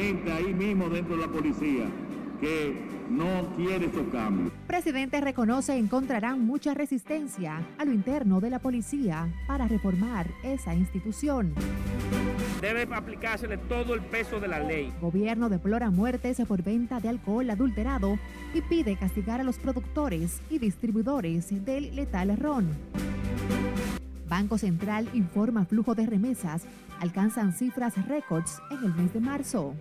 gente ahí mismo dentro de la policía que no quiere esos cambios. Presidente reconoce encontrarán mucha resistencia a lo interno de la policía para reformar esa institución. Debe aplicársele todo el peso de la ley. Gobierno deplora muertes por venta de alcohol adulterado y pide castigar a los productores y distribuidores del letal ron. Banco Central informa flujo de remesas alcanzan cifras récords en el mes de marzo.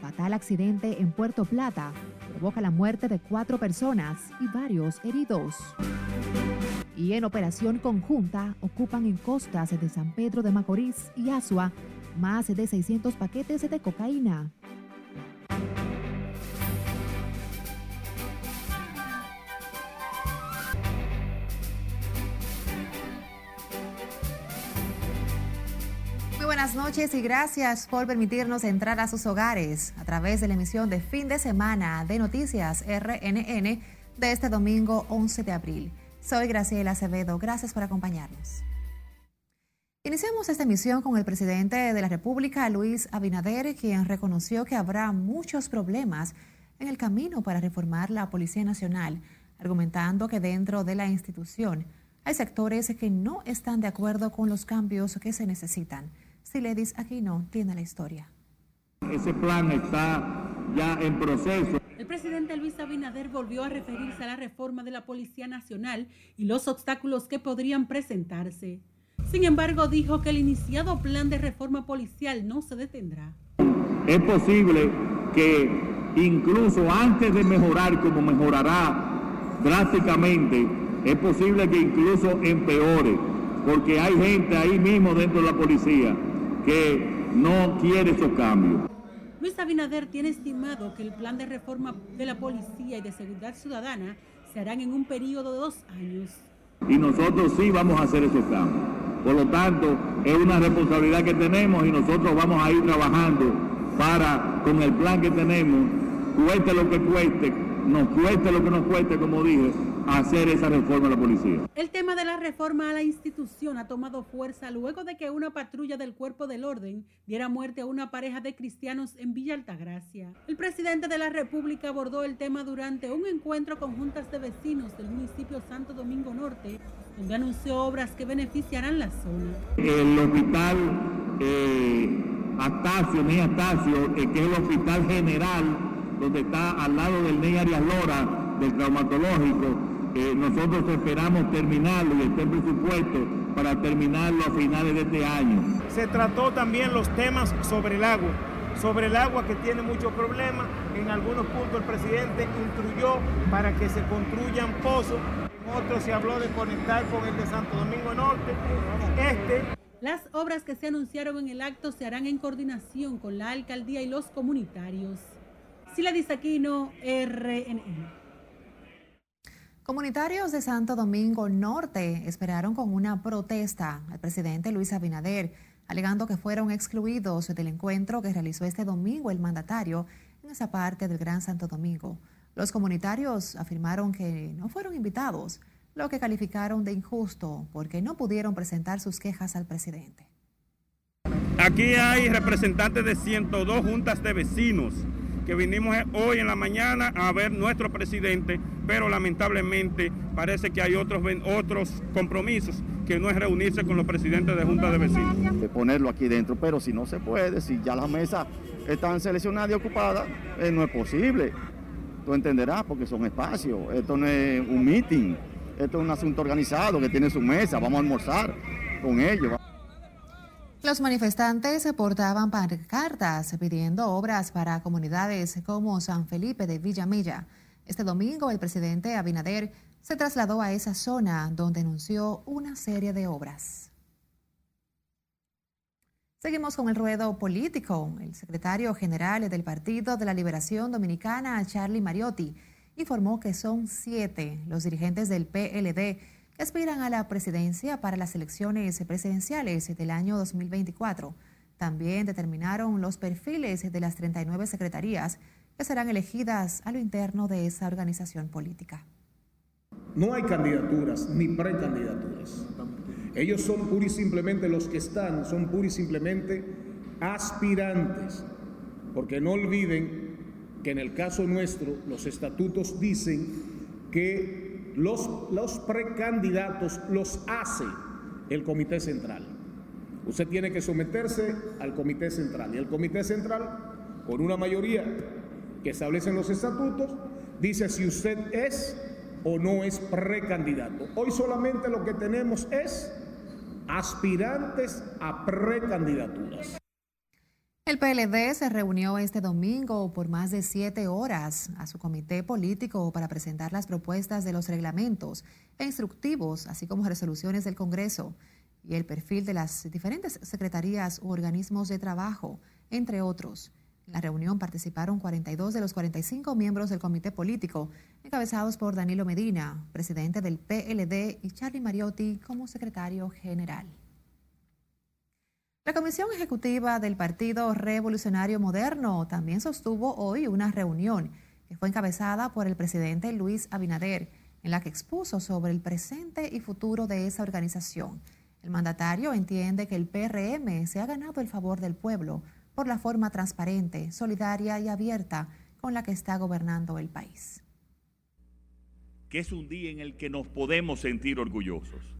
Fatal accidente en Puerto Plata provoca la muerte de cuatro personas y varios heridos. Y en operación conjunta ocupan en costas de San Pedro de Macorís y Asua más de 600 paquetes de cocaína. Buenas noches y gracias por permitirnos entrar a sus hogares a través de la emisión de fin de semana de Noticias RNN de este domingo 11 de abril. Soy Graciela Acevedo, gracias por acompañarnos. Iniciamos esta emisión con el presidente de la República, Luis Abinader, quien reconoció que habrá muchos problemas en el camino para reformar la Policía Nacional, argumentando que dentro de la institución hay sectores que no están de acuerdo con los cambios que se necesitan. Siledis no tiene la historia. Ese plan está ya en proceso. El presidente Luis Abinader volvió a referirse a la reforma de la Policía Nacional y los obstáculos que podrían presentarse. Sin embargo, dijo que el iniciado plan de reforma policial no se detendrá. Es posible que incluso antes de mejorar como mejorará drásticamente, es posible que incluso empeore, porque hay gente ahí mismo dentro de la policía que no quiere esos cambios. Luis Abinader tiene estimado que el plan de reforma de la policía y de seguridad ciudadana se harán en un periodo de dos años. Y nosotros sí vamos a hacer esos cambios. Por lo tanto, es una responsabilidad que tenemos y nosotros vamos a ir trabajando para, con el plan que tenemos, cueste lo que cueste, nos cueste lo que nos cueste, como dije, hacer esa reforma a la policía. El tema de la reforma a la institución ha tomado fuerza luego de que una patrulla del cuerpo del orden diera muerte a una pareja de cristianos en Villa Altagracia. El presidente de la República abordó el tema durante un encuentro con juntas de vecinos del municipio Santo Domingo Norte, donde anunció obras que beneficiarán la zona. El hospital eh, Astacio, Ney Astacio, eh, que es el hospital general, donde está al lado del Ney Arias Lora, del traumatológico, nosotros esperamos terminarlo y está en presupuesto para terminarlo a finales de este año. Se trató también los temas sobre el agua, sobre el agua que tiene muchos problemas. En algunos puntos el presidente instruyó para que se construyan pozos, en otros se habló de conectar con el de Santo Domingo Norte. Este las obras que se anunciaron en el acto se harán en coordinación con la alcaldía y los comunitarios. Sila Disaquino, RNN. Comunitarios de Santo Domingo Norte esperaron con una protesta al presidente Luis Abinader, alegando que fueron excluidos del encuentro que realizó este domingo el mandatario en esa parte del Gran Santo Domingo. Los comunitarios afirmaron que no fueron invitados, lo que calificaron de injusto porque no pudieron presentar sus quejas al presidente. Aquí hay representantes de 102 juntas de vecinos que vinimos hoy en la mañana a ver nuestro presidente, pero lamentablemente parece que hay otros, otros compromisos que no es reunirse con los presidentes de Junta de Vecinos. De ponerlo aquí dentro, pero si no se puede, si ya las mesas están seleccionadas y ocupadas, eh, no es posible. Tú entenderás porque son espacios, esto no es un meeting, esto es un asunto organizado que tiene su mesa, vamos a almorzar con ellos. Los manifestantes portaban pancartas pidiendo obras para comunidades como San Felipe de Villamella. Este domingo el presidente Abinader se trasladó a esa zona donde anunció una serie de obras. Seguimos con el ruedo político. El secretario general del Partido de la Liberación Dominicana, Charlie Mariotti, informó que son siete los dirigentes del PLD aspiran a la presidencia para las elecciones presidenciales del año 2024. También determinaron los perfiles de las 39 secretarías que serán elegidas a lo interno de esa organización política. No hay candidaturas ni precandidaturas. Ellos son pura y simplemente los que están, son pura y simplemente aspirantes porque no olviden que en el caso nuestro los estatutos dicen que los, los precandidatos los hace el Comité Central. Usted tiene que someterse al Comité Central y el Comité Central, con una mayoría que establecen los estatutos, dice si usted es o no es precandidato. Hoy solamente lo que tenemos es aspirantes a precandidaturas. El PLD se reunió este domingo por más de siete horas a su comité político para presentar las propuestas de los reglamentos e instructivos, así como resoluciones del Congreso y el perfil de las diferentes secretarías u organismos de trabajo, entre otros. En la reunión participaron 42 de los 45 miembros del comité político, encabezados por Danilo Medina, presidente del PLD, y Charlie Mariotti como secretario general. La Comisión Ejecutiva del Partido Revolucionario Moderno también sostuvo hoy una reunión que fue encabezada por el presidente Luis Abinader, en la que expuso sobre el presente y futuro de esa organización. El mandatario entiende que el PRM se ha ganado el favor del pueblo por la forma transparente, solidaria y abierta con la que está gobernando el país. Que es un día en el que nos podemos sentir orgullosos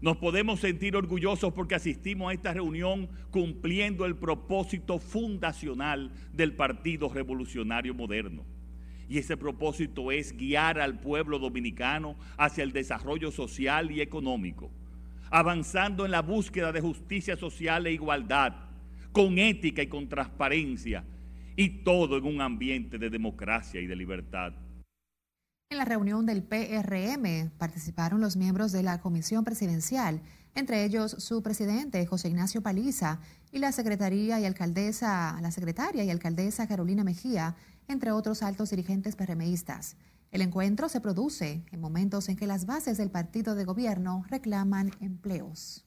nos podemos sentir orgullosos porque asistimos a esta reunión cumpliendo el propósito fundacional del Partido Revolucionario Moderno. Y ese propósito es guiar al pueblo dominicano hacia el desarrollo social y económico, avanzando en la búsqueda de justicia social e igualdad, con ética y con transparencia, y todo en un ambiente de democracia y de libertad. En la reunión del PRM participaron los miembros de la Comisión Presidencial, entre ellos su presidente José Ignacio Paliza y la secretaría y alcaldesa, la secretaria y alcaldesa Carolina Mejía, entre otros altos dirigentes PRMistas. El encuentro se produce en momentos en que las bases del partido de gobierno reclaman empleos.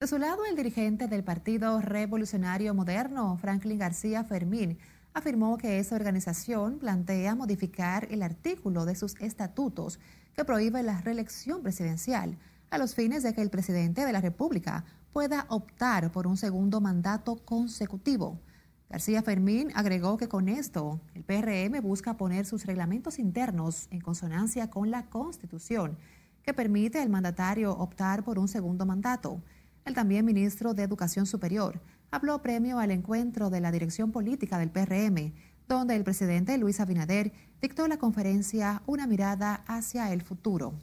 De su lado, el dirigente del Partido Revolucionario Moderno, Franklin García Fermín, afirmó que esa organización plantea modificar el artículo de sus estatutos que prohíbe la reelección presidencial a los fines de que el presidente de la República pueda optar por un segundo mandato consecutivo. García Fermín agregó que con esto el PRM busca poner sus reglamentos internos en consonancia con la Constitución, que permite al mandatario optar por un segundo mandato. El también ministro de Educación Superior habló premio al encuentro de la dirección política del PRM, donde el presidente Luis Abinader dictó la conferencia Una mirada hacia el futuro.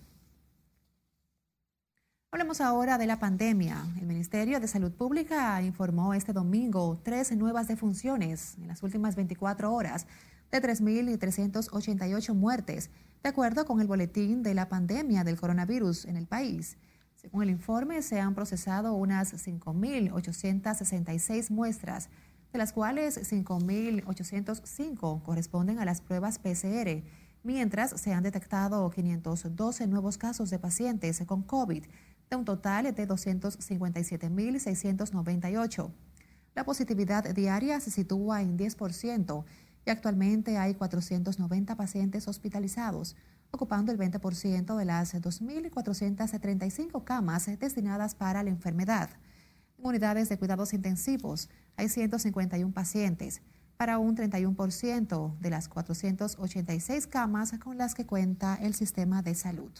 Hablemos ahora de la pandemia. El Ministerio de Salud Pública informó este domingo tres nuevas defunciones en las últimas 24 horas de 3.388 muertes, de acuerdo con el boletín de la pandemia del coronavirus en el país. Según el informe, se han procesado unas 5.866 muestras, de las cuales 5.805 corresponden a las pruebas PCR, mientras se han detectado 512 nuevos casos de pacientes con COVID, de un total de 257.698. La positividad diaria se sitúa en 10% y actualmente hay 490 pacientes hospitalizados, ocupando el 20% de las 2.435 camas destinadas para la enfermedad. En unidades de cuidados intensivos hay 151 pacientes, para un 31% de las 486 camas con las que cuenta el sistema de salud.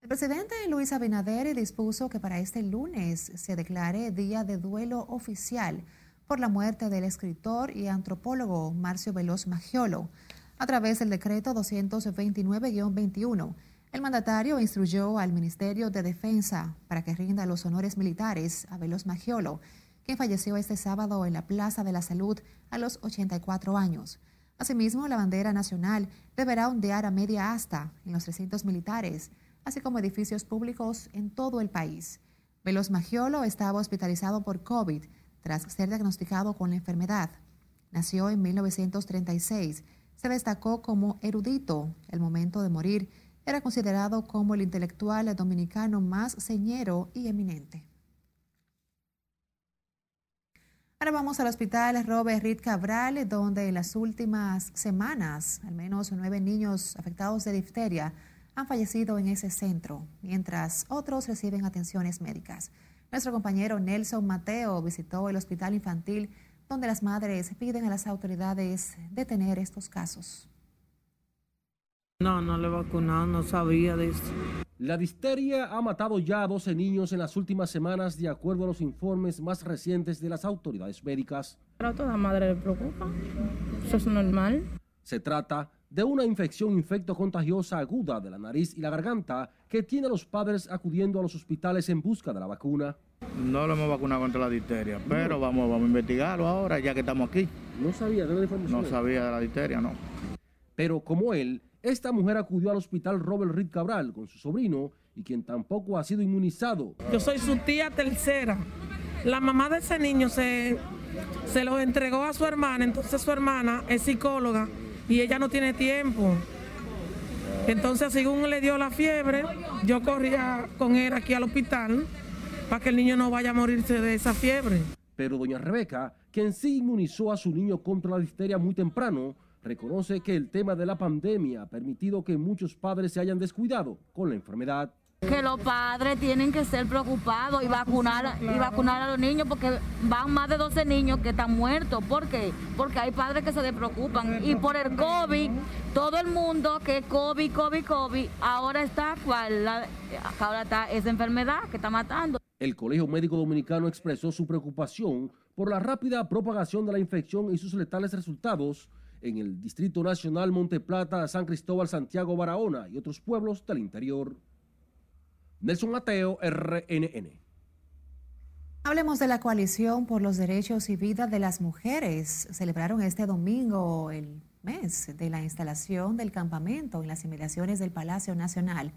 El presidente Luis Abinader dispuso que para este lunes se declare día de duelo oficial por la muerte del escritor y antropólogo Marcio Veloz Maggiolo. A través del decreto 229-21, el mandatario instruyó al Ministerio de Defensa para que rinda los honores militares a Veloz Maggiolo, quien falleció este sábado en la Plaza de la Salud a los 84 años. Asimismo, la bandera nacional deberá ondear a media asta en los recintos militares, así como edificios públicos en todo el país. Veloz Maggiolo estaba hospitalizado por COVID tras ser diagnosticado con la enfermedad. Nació en 1936. Se destacó como erudito. El momento de morir era considerado como el intelectual dominicano más señero y eminente. Ahora vamos al hospital Robert Reed Cabral, donde en las últimas semanas al menos nueve niños afectados de difteria han fallecido en ese centro, mientras otros reciben atenciones médicas. Nuestro compañero Nelson Mateo visitó el hospital infantil donde las madres piden a las autoridades detener estos casos. No, no le he vacunado, no sabía de eso. La disteria ha matado ya a 12 niños en las últimas semanas, de acuerdo a los informes más recientes de las autoridades médicas. A toda madre le preocupa. Eso es normal. Se trata de una infección infectocontagiosa aguda de la nariz y la garganta que tiene a los padres acudiendo a los hospitales en busca de la vacuna. No lo hemos vacunado contra la disteria, pero vamos, vamos a investigarlo ahora ya que estamos aquí. ¿No sabía de la información? No sabía de la disteria, no. Pero como él, esta mujer acudió al hospital Robert Reed Cabral con su sobrino y quien tampoco ha sido inmunizado. Yo soy su tía tercera. La mamá de ese niño se, se lo entregó a su hermana, entonces su hermana es psicóloga y ella no tiene tiempo. Entonces, según le dio la fiebre, yo corría con él aquí al hospital para que el niño no vaya a morirse de esa fiebre. Pero doña Rebeca, quien sí inmunizó a su niño contra la disteria muy temprano, reconoce que el tema de la pandemia ha permitido que muchos padres se hayan descuidado con la enfermedad. Que los padres tienen que ser preocupados y vacunar, y vacunar a los niños porque van más de 12 niños que están muertos. ¿Por qué? Porque hay padres que se despreocupan. Y por el COVID, todo el mundo que COVID, COVID, COVID, ahora está, ¿cuál? ahora está esa enfermedad que está matando. El Colegio Médico Dominicano expresó su preocupación por la rápida propagación de la infección y sus letales resultados en el Distrito Nacional Monteplata, San Cristóbal, Santiago, Barahona y otros pueblos del interior. Nelson Mateo, RNN. Hablemos de la coalición por los derechos y vida de las mujeres. Celebraron este domingo el mes de la instalación del campamento en las inmediaciones del Palacio Nacional.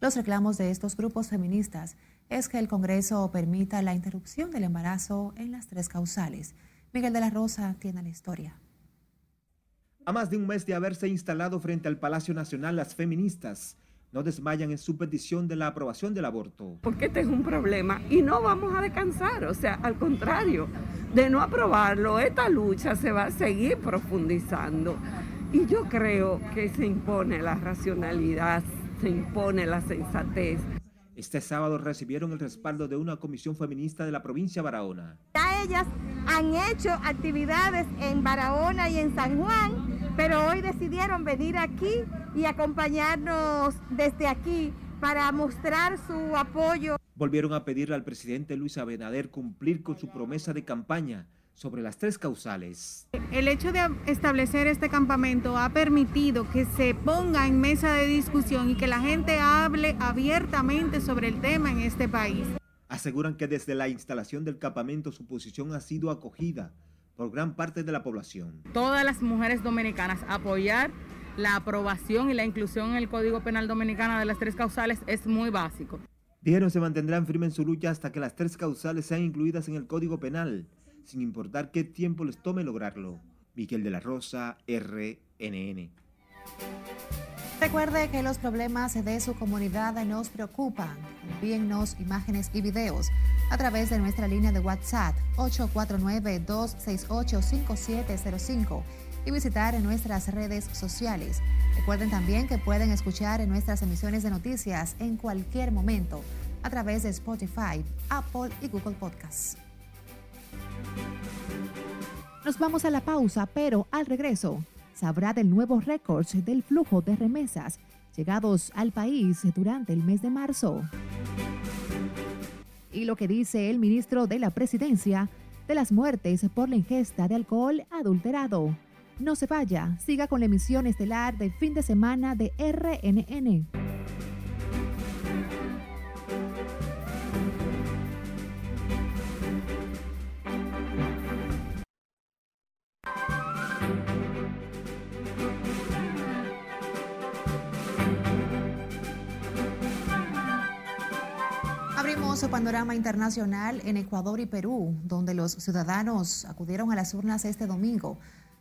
Los reclamos de estos grupos feministas es que el Congreso permita la interrupción del embarazo en las tres causales. Miguel de la Rosa tiene la historia. A más de un mes de haberse instalado frente al Palacio Nacional, las feministas no desmayan en su petición de la aprobación del aborto. Porque este es un problema y no vamos a descansar, o sea, al contrario, de no aprobarlo, esta lucha se va a seguir profundizando. Y yo creo que se impone la racionalidad, se impone la sensatez. Este sábado recibieron el respaldo de una comisión feminista de la provincia de Barahona. Ya ellas han hecho actividades en Barahona y en San Juan, pero hoy decidieron venir aquí y acompañarnos desde aquí para mostrar su apoyo. Volvieron a pedirle al presidente Luis Abinader cumplir con su promesa de campaña sobre las tres causales. El hecho de establecer este campamento ha permitido que se ponga en mesa de discusión y que la gente hable abiertamente sobre el tema en este país. Aseguran que desde la instalación del campamento su posición ha sido acogida por gran parte de la población. Todas las mujeres dominicanas apoyar la aprobación y la inclusión en el Código Penal Dominicano de las tres causales es muy básico. Dijeron se mantendrán firmes en su lucha hasta que las tres causales sean incluidas en el Código Penal sin importar qué tiempo les tome lograrlo. Miguel de la Rosa, RNN. Recuerde que los problemas de su comunidad nos preocupan. Envíennos imágenes y videos a través de nuestra línea de WhatsApp 849-268-5705 y visitar en nuestras redes sociales. Recuerden también que pueden escuchar nuestras emisiones de noticias en cualquier momento a través de Spotify, Apple y Google Podcasts. Nos vamos a la pausa, pero al regreso sabrá del nuevo récord del flujo de remesas llegados al país durante el mes de marzo. Y lo que dice el ministro de la Presidencia de las muertes por la ingesta de alcohol adulterado. No se vaya, siga con la emisión estelar del fin de semana de RNN. Panorama internacional en Ecuador y Perú, donde los ciudadanos acudieron a las urnas este domingo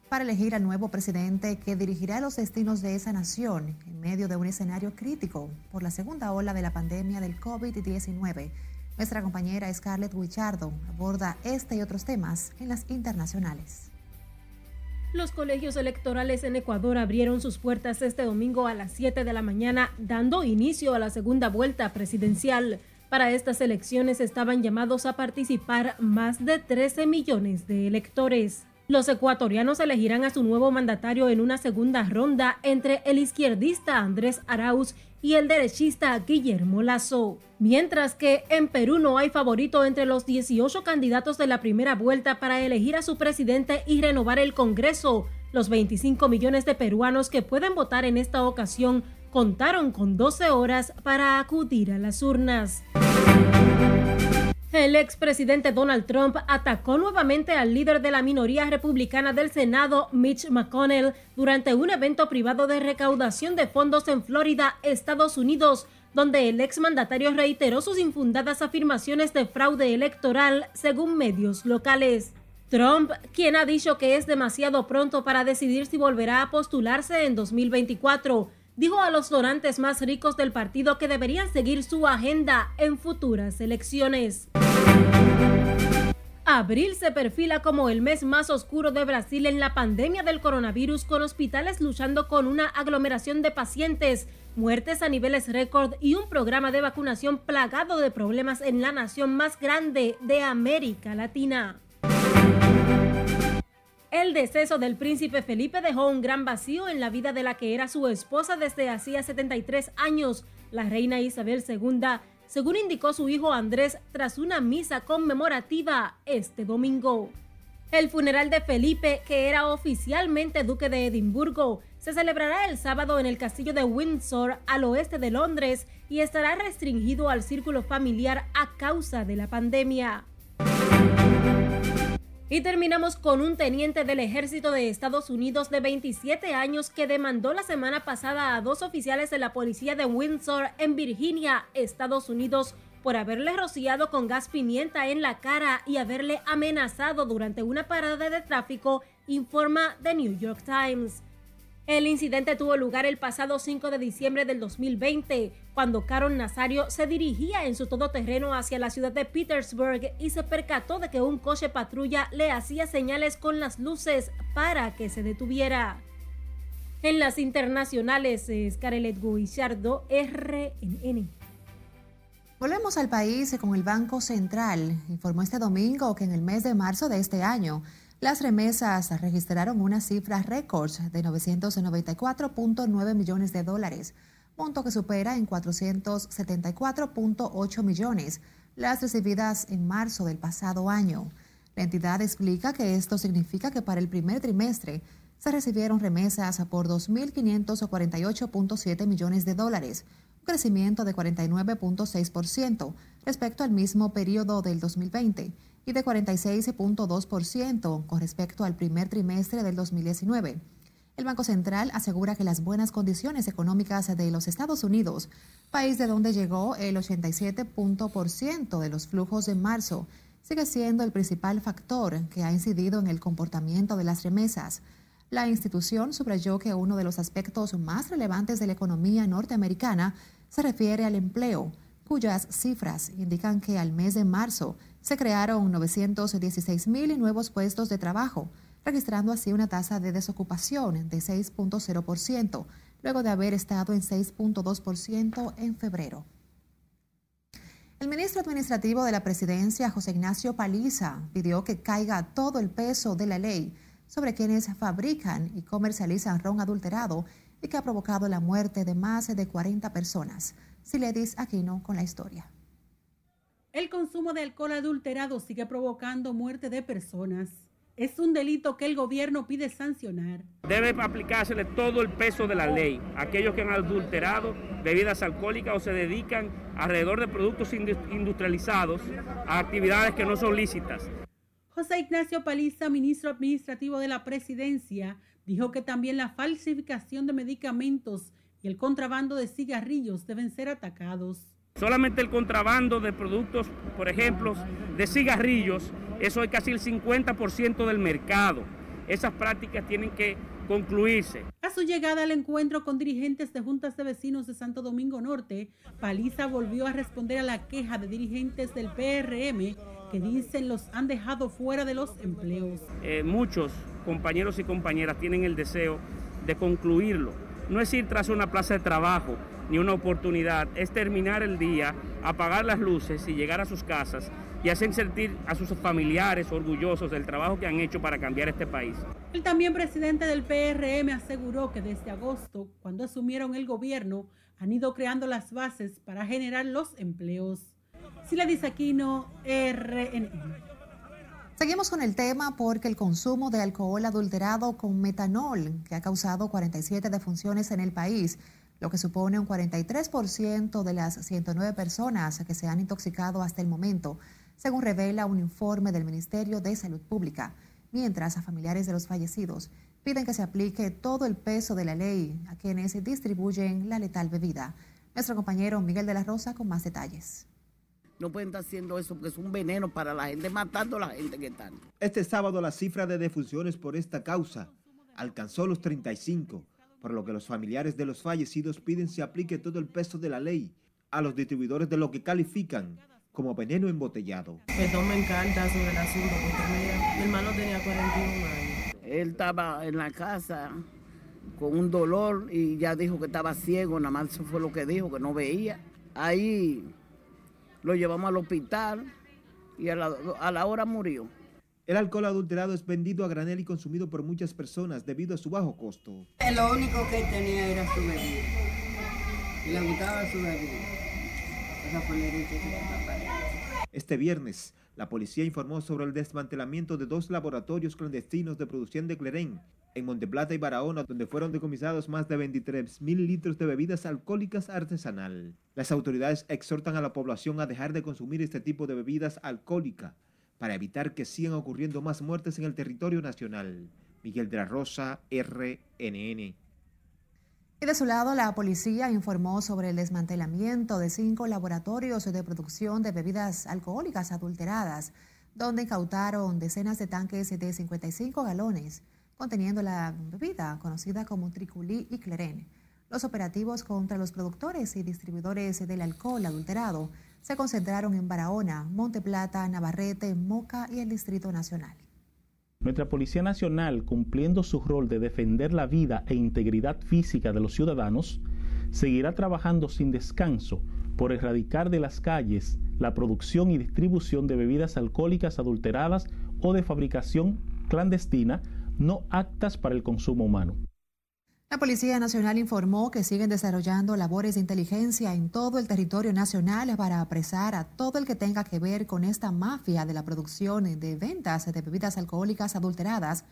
para elegir al nuevo presidente que dirigirá los destinos de esa nación en medio de un escenario crítico por la segunda ola de la pandemia del COVID-19. Nuestra compañera Scarlett Wichardo aborda este y otros temas en las internacionales. Los colegios electorales en Ecuador abrieron sus puertas este domingo a las 7 de la mañana, dando inicio a la segunda vuelta presidencial. Para estas elecciones estaban llamados a participar más de 13 millones de electores. Los ecuatorianos elegirán a su nuevo mandatario en una segunda ronda entre el izquierdista Andrés Arauz y el derechista Guillermo Lazo. Mientras que en Perú no hay favorito entre los 18 candidatos de la primera vuelta para elegir a su presidente y renovar el Congreso, los 25 millones de peruanos que pueden votar en esta ocasión contaron con 12 horas para acudir a las urnas. El expresidente Donald Trump atacó nuevamente al líder de la minoría republicana del Senado, Mitch McConnell, durante un evento privado de recaudación de fondos en Florida, Estados Unidos, donde el exmandatario reiteró sus infundadas afirmaciones de fraude electoral, según medios locales. Trump, quien ha dicho que es demasiado pronto para decidir si volverá a postularse en 2024, dijo a los donantes más ricos del partido que deberían seguir su agenda en futuras elecciones. Abril se perfila como el mes más oscuro de Brasil en la pandemia del coronavirus, con hospitales luchando con una aglomeración de pacientes, muertes a niveles récord y un programa de vacunación plagado de problemas en la nación más grande de América Latina. El deceso del príncipe Felipe dejó un gran vacío en la vida de la que era su esposa desde hacía 73 años, la reina Isabel II, según indicó su hijo Andrés tras una misa conmemorativa este domingo. El funeral de Felipe, que era oficialmente duque de Edimburgo, se celebrará el sábado en el castillo de Windsor al oeste de Londres y estará restringido al círculo familiar a causa de la pandemia. Y terminamos con un teniente del ejército de Estados Unidos de 27 años que demandó la semana pasada a dos oficiales de la policía de Windsor en Virginia, Estados Unidos, por haberle rociado con gas pimienta en la cara y haberle amenazado durante una parada de tráfico, informa The New York Times. El incidente tuvo lugar el pasado 5 de diciembre del 2020, cuando Caron Nazario se dirigía en su todoterreno hacia la ciudad de Petersburg y se percató de que un coche patrulla le hacía señales con las luces para que se detuviera. En las internacionales, Scarlett Guillardo, RNN. Volvemos al país con el Banco Central. Informó este domingo que en el mes de marzo de este año, las remesas registraron una cifra récord de 994.9 millones de dólares, monto que supera en 474.8 millones las recibidas en marzo del pasado año. La entidad explica que esto significa que para el primer trimestre se recibieron remesas por 2.548.7 millones de dólares, un crecimiento de 49.6% respecto al mismo periodo del 2020 y de 46.2% con respecto al primer trimestre del 2019. El Banco Central asegura que las buenas condiciones económicas de los Estados Unidos, país de donde llegó el 87% de los flujos de marzo, sigue siendo el principal factor que ha incidido en el comportamiento de las remesas. La institución subrayó que uno de los aspectos más relevantes de la economía norteamericana se refiere al empleo, cuyas cifras indican que al mes de marzo se crearon 916 mil nuevos puestos de trabajo, registrando así una tasa de desocupación de 6.0%, luego de haber estado en 6.2% en febrero. El ministro administrativo de la presidencia, José Ignacio Paliza, pidió que caiga todo el peso de la ley sobre quienes fabrican y comercializan ron adulterado y que ha provocado la muerte de más de 40 personas. Siledis Aquino con la historia. El consumo de alcohol adulterado sigue provocando muerte de personas. Es un delito que el gobierno pide sancionar. Debe aplicársele todo el peso de la ley. Aquellos que han adulterado bebidas alcohólicas o se dedican alrededor de productos industrializados a actividades que no son lícitas. José Ignacio Paliza, ministro administrativo de la presidencia, dijo que también la falsificación de medicamentos y el contrabando de cigarrillos deben ser atacados. Solamente el contrabando de productos, por ejemplo, de cigarrillos, eso es casi el 50% del mercado. Esas prácticas tienen que concluirse. A su llegada al encuentro con dirigentes de juntas de vecinos de Santo Domingo Norte, Paliza volvió a responder a la queja de dirigentes del PRM que dicen los han dejado fuera de los empleos. Eh, muchos compañeros y compañeras tienen el deseo de concluirlo no es ir tras una plaza de trabajo ni una oportunidad, es terminar el día, apagar las luces y llegar a sus casas y hacer sentir a sus familiares orgullosos del trabajo que han hecho para cambiar este país. El también presidente del PRM aseguró que desde agosto, cuando asumieron el gobierno, han ido creando las bases para generar los empleos. Sila Disaquino, RNN. Seguimos con el tema porque el consumo de alcohol adulterado con metanol, que ha causado 47 defunciones en el país, lo que supone un 43% de las 109 personas que se han intoxicado hasta el momento, según revela un informe del Ministerio de Salud Pública, mientras a familiares de los fallecidos piden que se aplique todo el peso de la ley a quienes distribuyen la letal bebida. Nuestro compañero Miguel de la Rosa con más detalles. No pueden estar haciendo eso porque es un veneno para la gente, matando a la gente que están. Este sábado la cifra de defunciones por esta causa alcanzó los 35, por lo que los familiares de los fallecidos piden se aplique todo el peso de la ley a los distribuidores de lo que califican como veneno embotellado. Perdón, me encanta sobre el asunto porque mi hermano tenía 41 años. Él estaba en la casa con un dolor y ya dijo que estaba ciego, nada más eso fue lo que dijo, que no veía. Ahí lo llevamos al hospital y a la, a la hora murió. El alcohol adulterado es vendido a granel y consumido por muchas personas debido a su bajo costo. Lo único que tenía era su bebida. Y le gustaba su bebida. Esa fue la herencia que. Este viernes, la policía informó sobre el desmantelamiento de dos laboratorios clandestinos de producción de Clerén en Monteplata y Barahona, donde fueron decomisados más de 23 mil litros de bebidas alcohólicas artesanal. Las autoridades exhortan a la población a dejar de consumir este tipo de bebidas alcohólicas para evitar que sigan ocurriendo más muertes en el territorio nacional. Miguel de la Rosa, RNN. Y de su lado, la policía informó sobre el desmantelamiento de cinco laboratorios de producción de bebidas alcohólicas adulteradas, donde incautaron decenas de tanques de 55 galones conteniendo la bebida conocida como triculí y clerén. Los operativos contra los productores y distribuidores del alcohol adulterado se concentraron en Barahona, Monte Plata, Navarrete, Moca y el Distrito Nacional. Nuestra Policía Nacional, cumpliendo su rol de defender la vida e integridad física de los ciudadanos, seguirá trabajando sin descanso por erradicar de las calles la producción y distribución de bebidas alcohólicas adulteradas o de fabricación clandestina no actas para el consumo humano. La Policía Nacional informó que siguen desarrollando labores de inteligencia en todo el territorio nacional para apresar a todo el que tenga que ver con esta mafia de la producción de ventas de bebidas alcohólicas adulteradas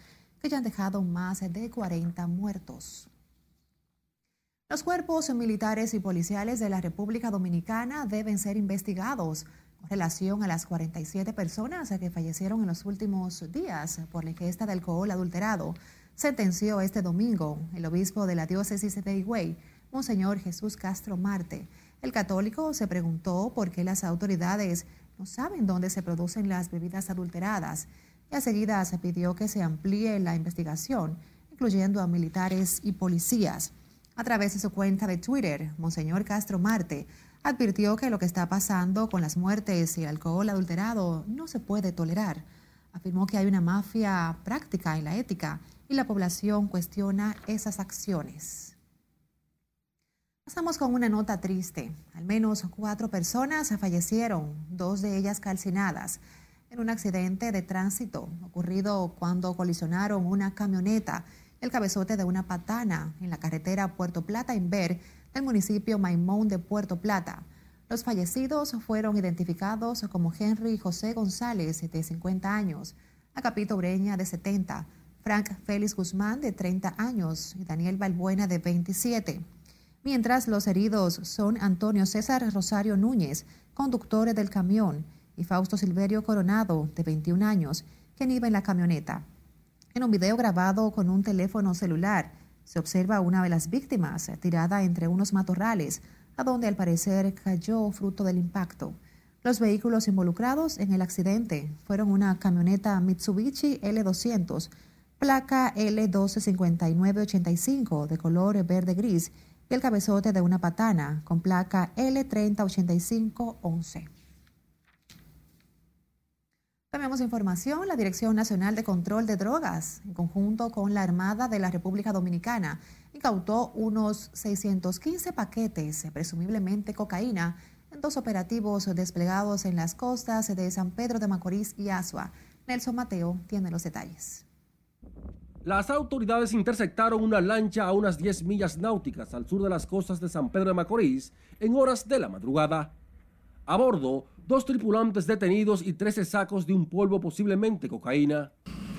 que ya han dejado más de 40 muertos. Los cuerpos militares y policiales de la República Dominicana deben ser investigados con relación a las 47 personas que fallecieron en los últimos días por la ingesta de alcohol adulterado sentenció este domingo el obispo de la diócesis de Higüey, Monseñor Jesús Castro Marte. El católico se preguntó por qué las autoridades no saben dónde se producen las bebidas adulteradas y a seguida se pidió que se amplíe la investigación, incluyendo a militares y policías. A través de su cuenta de Twitter, Monseñor Castro Marte advirtió que lo que está pasando con las muertes y el alcohol adulterado no se puede tolerar. Afirmó que hay una mafia práctica en la ética y la población cuestiona esas acciones. Pasamos con una nota triste. Al menos cuatro personas fallecieron, dos de ellas calcinadas, en un accidente de tránsito ocurrido cuando colisionaron una camioneta, el cabezote de una patana en la carretera Puerto Plata-Inver del municipio Maimón de Puerto Plata. Los fallecidos fueron identificados como Henry José González, de 50 años, Acapito Ureña, de 70, Frank Félix Guzmán, de 30 años, y Daniel Balbuena, de 27. Mientras los heridos son Antonio César Rosario Núñez, conductor del camión, y Fausto Silverio Coronado, de 21 años, quien iba en la camioneta. En un video grabado con un teléfono celular, se observa una de las víctimas tirada entre unos matorrales, a donde al parecer cayó fruto del impacto. Los vehículos involucrados en el accidente fueron una camioneta Mitsubishi L200 placa L125985 de color verde gris y el cabezote de una patana con placa L308511. Tenemos información, la Dirección Nacional de Control de Drogas, en conjunto con la Armada de la República Dominicana, incautó unos 615 paquetes, presumiblemente cocaína, en dos operativos desplegados en las costas de San Pedro de Macorís y Asua. Nelson Mateo tiene los detalles. Las autoridades interceptaron una lancha a unas 10 millas náuticas al sur de las costas de San Pedro de Macorís en horas de la madrugada. A bordo, dos tripulantes detenidos y 13 sacos de un polvo posiblemente cocaína.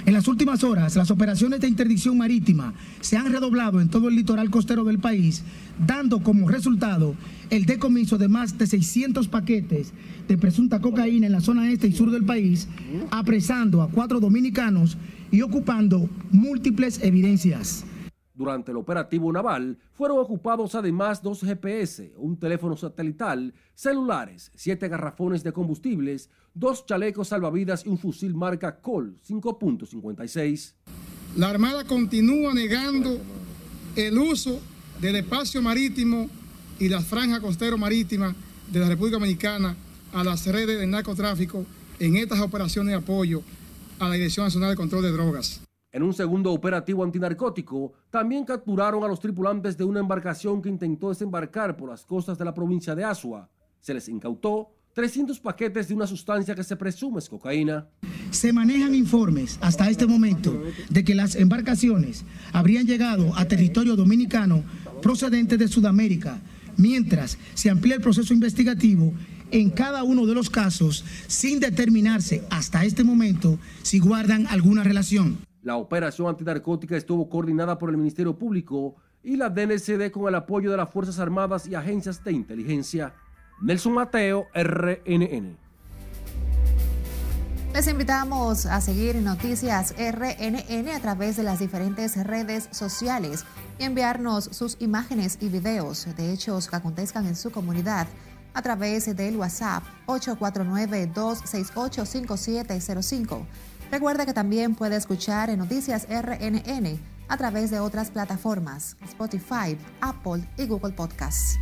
En las últimas horas, las operaciones de interdicción marítima se han redoblado en todo el litoral costero del país, dando como resultado el decomiso de más de 600 paquetes de presunta cocaína en la zona este y sur del país, apresando a cuatro dominicanos y ocupando múltiples evidencias. Durante el operativo naval fueron ocupados además dos GPS, un teléfono satelital, celulares, siete garrafones de combustibles, dos chalecos salvavidas y un fusil marca Col 5.56. La Armada continúa negando el uso del espacio marítimo y la franja costero marítima de la República Dominicana a las redes de narcotráfico en estas operaciones de apoyo a la Dirección Nacional de Control de Drogas. En un segundo operativo antinarcótico, también capturaron a los tripulantes de una embarcación que intentó desembarcar por las costas de la provincia de Asua. Se les incautó 300 paquetes de una sustancia que se presume es cocaína. Se manejan informes hasta este momento de que las embarcaciones habrían llegado a territorio dominicano procedente de Sudamérica, mientras se amplía el proceso investigativo en cada uno de los casos sin determinarse hasta este momento si guardan alguna relación. La operación antinarcótica estuvo coordinada por el Ministerio Público y la DNCD con el apoyo de las Fuerzas Armadas y agencias de inteligencia. Nelson Mateo, RNN. Les invitamos a seguir Noticias RNN a través de las diferentes redes sociales y enviarnos sus imágenes y videos de hechos que acontezcan en su comunidad a través del WhatsApp 849-268-5705. Recuerda que también puede escuchar en Noticias RNN a través de otras plataformas, Spotify, Apple y Google Podcasts.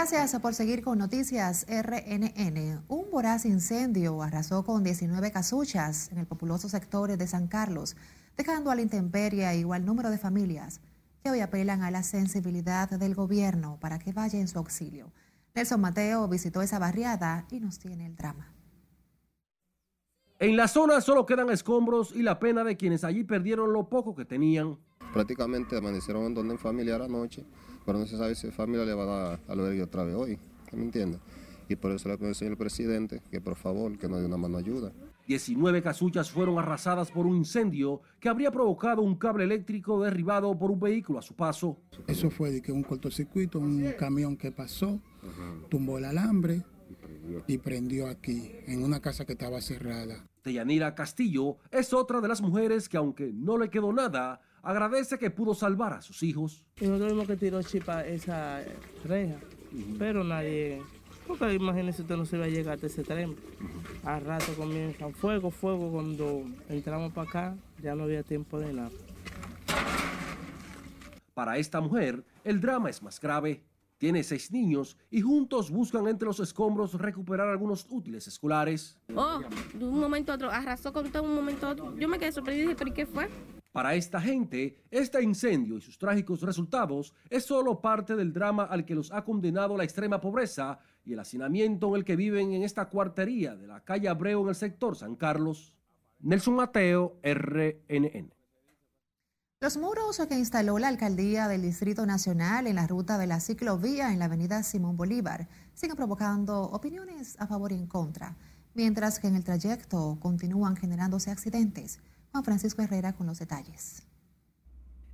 Gracias por seguir con Noticias RNN. Un voraz incendio arrasó con 19 casuchas en el populoso sector de San Carlos, dejando a la intemperie igual número de familias que hoy apelan a la sensibilidad del gobierno para que vaya en su auxilio. Nelson Mateo visitó esa barriada y nos tiene el drama. En la zona solo quedan escombros y la pena de quienes allí perdieron lo poco que tenían. Prácticamente amanecieron en donde en familiar anoche pero no se sabe si familia le va a dar albergue otra vez hoy, ¿me entiende? Y por eso le pido al señor presidente que por favor que nos dé una mano ayuda. 19 casuchas fueron arrasadas por un incendio que habría provocado un cable eléctrico derribado por un vehículo a su paso. Eso fue de que un cortocircuito, un camión que pasó, tumbó el alambre y prendió aquí, en una casa que estaba cerrada. Deyanira Castillo es otra de las mujeres que aunque no le quedó nada, agradece que pudo salvar a sus hijos. Y nosotros vimos que tiró chipa esa reja, pero nadie, porque imagínese usted no se va a llegar a ese tren. Al rato comienzan fuego, fuego, cuando entramos para acá ya no había tiempo de nada. Para esta mujer, el drama es más grave. Tiene seis niños y juntos buscan entre los escombros recuperar algunos útiles escolares. Oh, de un momento a otro, arrasó con todo un momento a otro. Yo me quedé sorprendida y dije, ¿pero qué fue? Para esta gente, este incendio y sus trágicos resultados es solo parte del drama al que los ha condenado la extrema pobreza y el hacinamiento en el que viven en esta cuartería de la calle Abreu en el sector San Carlos. Nelson Mateo, RNN. Los muros que instaló la alcaldía del Distrito Nacional en la ruta de la ciclovía en la avenida Simón Bolívar siguen provocando opiniones a favor y en contra, mientras que en el trayecto continúan generándose accidentes. Juan Francisco Herrera con los detalles.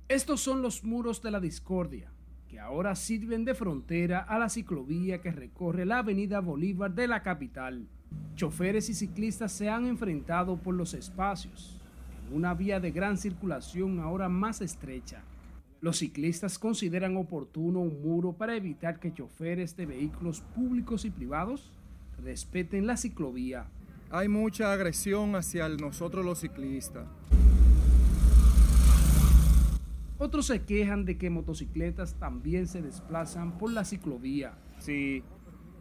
Estos son los muros de la discordia, que ahora sirven de frontera a la ciclovía que recorre la avenida Bolívar de la capital. Choferes y ciclistas se han enfrentado por los espacios, en una vía de gran circulación ahora más estrecha. Los ciclistas consideran oportuno un muro para evitar que choferes de vehículos públicos y privados respeten la ciclovía. Hay mucha agresión hacia nosotros los ciclistas. Otros se quejan de que motocicletas también se desplazan por la ciclovía. Si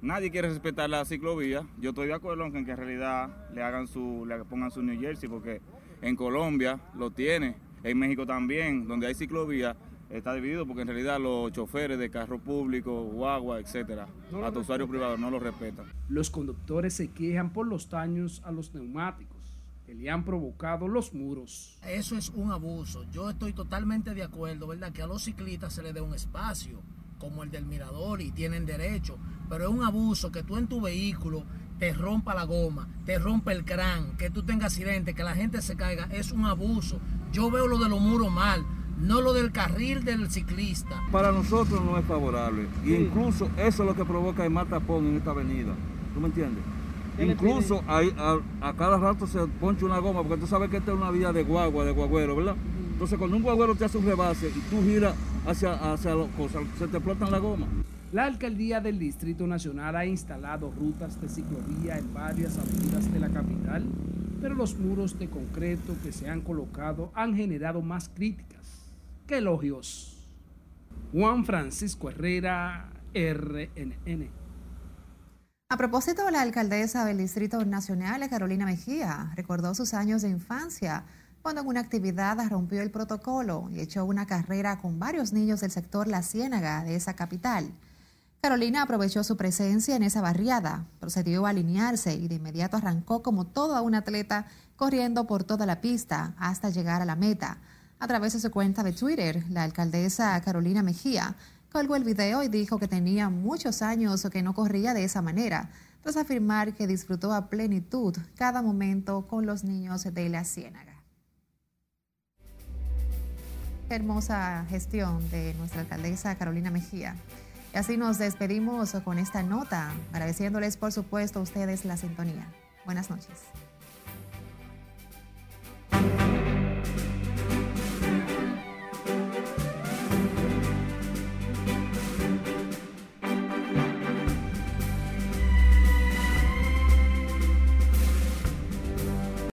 nadie quiere respetar la ciclovía, yo estoy de acuerdo en que en realidad le hagan su, le pongan su New Jersey, porque en Colombia lo tiene, en México también, donde hay ciclovía, está dividido porque en realidad los choferes de carro público, guagua, etcétera, a tu usuario privado no lo respetan. Los conductores se quejan por los daños a los neumáticos que le han provocado los muros. Eso es un abuso. Yo estoy totalmente de acuerdo, ¿verdad? Que a los ciclistas se les dé un espacio como el del mirador y tienen derecho, pero es un abuso que tú en tu vehículo te rompa la goma, te rompa el crán, que tú tengas accidente, que la gente se caiga, es un abuso. Yo veo lo de los muros mal, no lo del carril del ciclista. Para nosotros no es favorable. Y incluso eso es lo que provoca el más tapón en esta avenida. ¿Tú me entiendes? Incluso hay, a, cada rato se poncha una goma, porque tú sabes que esta es una vía de guagua, de guagüero, ¿verdad? Entonces cuando un guagüero te hace un rebase y tú giras hacia, hacia las cosas, se te explotan la goma. La alcaldía del Distrito Nacional ha instalado rutas de ciclovía en varias avenidas de la capital, pero los muros de concreto que se han colocado han generado más críticas que elogios. Juan Francisco Herrera, RNN. A propósito, la alcaldesa del Distrito Nacional, Carolina Mejía, recordó sus años de infancia cuando en una actividad rompió el protocolo y echó una carrera con varios niños del sector La Ciénaga de esa capital. Carolina aprovechó su presencia en esa barriada, procedió a alinearse y de inmediato arrancó como todo un atleta corriendo por toda la pista hasta llegar a la meta. A través de su cuenta de Twitter, la alcaldesa Carolina Mejía colgó el video y dijo que tenía muchos años que no corría de esa manera, tras afirmar que disfrutó a plenitud cada momento con los niños de la Ciénaga. Hermosa gestión de nuestra alcaldesa Carolina Mejía. Y así nos despedimos con esta nota, agradeciéndoles por supuesto a ustedes la sintonía. Buenas noches.